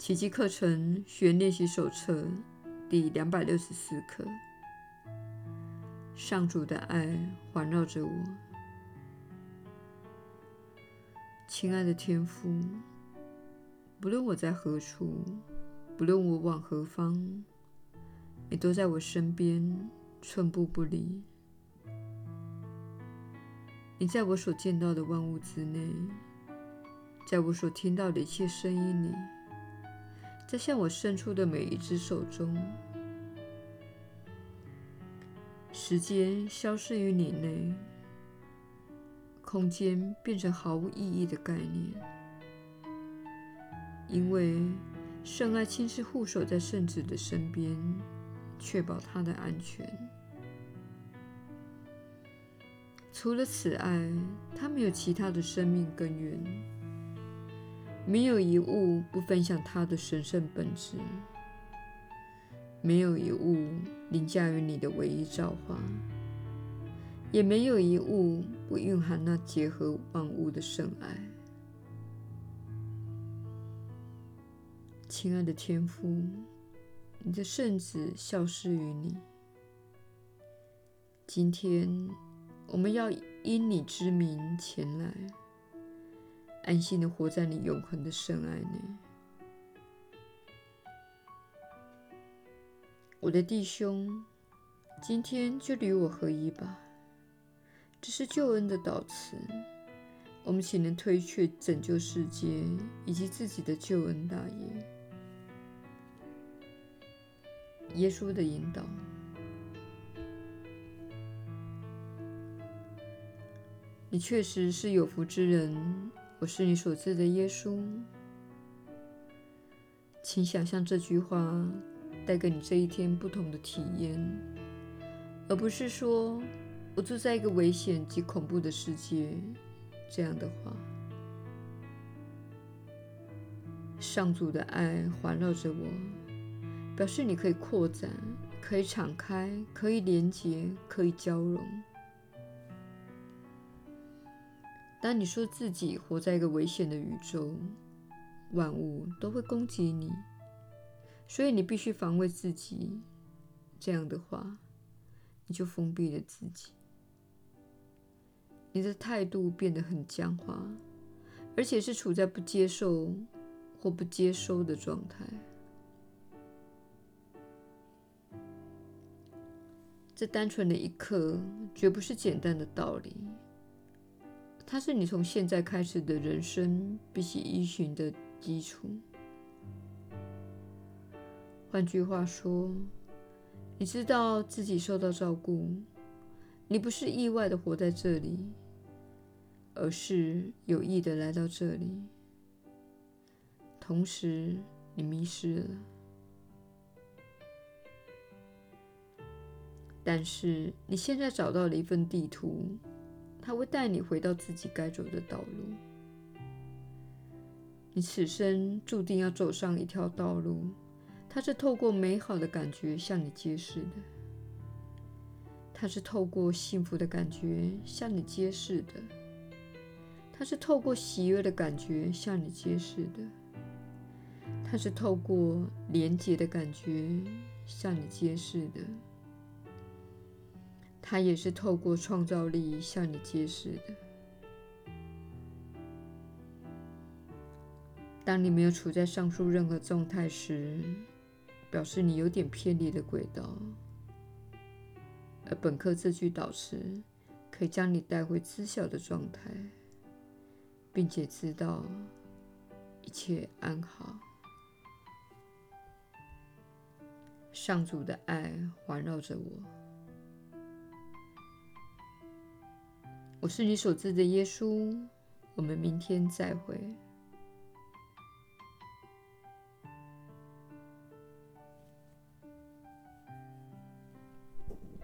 奇迹课程学练习手册第两百六十四课。上主的爱环绕着我，亲爱的天父，不论我在何处，不论我往何方，你都在我身边，寸步不离。你在我所见到的万物之内，在我所听到的一切声音里。在向我伸出的每一只手中，时间消失于你内，空间变成毫无意义的概念，因为圣爱亲自护守在圣子的身边，确保他的安全。除了此爱，他没有其他的生命根源。没有一物不分享它的神圣本质，没有一物凌驾于你的唯一造化，也没有一物不蕴含那结合万物的圣爱。亲爱的天父，你的圣子消失于你。今天，我们要因你之名前来。安心的活在你永恒的圣爱内，我的弟兄，今天就与我合一吧。这是救恩的祷词，我们岂能推却拯救世界以及自己的救恩大业？耶稣的引导，你确实是有福之人。我是你所知的耶稣，请想象这句话带给你这一天不同的体验，而不是说我住在一个危险及恐怖的世界这样的话。上主的爱环绕着我，表示你可以扩展，可以敞开，可以连接，可以交融。当你说自己活在一个危险的宇宙，万物都会攻击你，所以你必须防卫自己。这样的话，你就封闭了自己，你的态度变得很僵化，而且是处在不接受或不接收的状态。这单纯的一刻，绝不是简单的道理。它是你从现在开始的人生必须依循的基础。换句话说，你知道自己受到照顾，你不是意外的活在这里，而是有意的来到这里。同时，你迷失了，但是你现在找到了一份地图。他会带你回到自己该走的道路。你此生注定要走上一条道路，它是透过美好的感觉向你揭示的，它是透过幸福的感觉向你揭示的，它是透过喜悦的感觉向你揭示的，它是透过廉洁的感觉向你揭示的。它也是透过创造力向你揭示的。当你没有处在上述任何状态时，表示你有点偏离了轨道。而本课这句导词可以将你带回知晓的状态，并且知道一切安好。上主的爱环绕着我。我是你所知的耶稣，我们明天再会。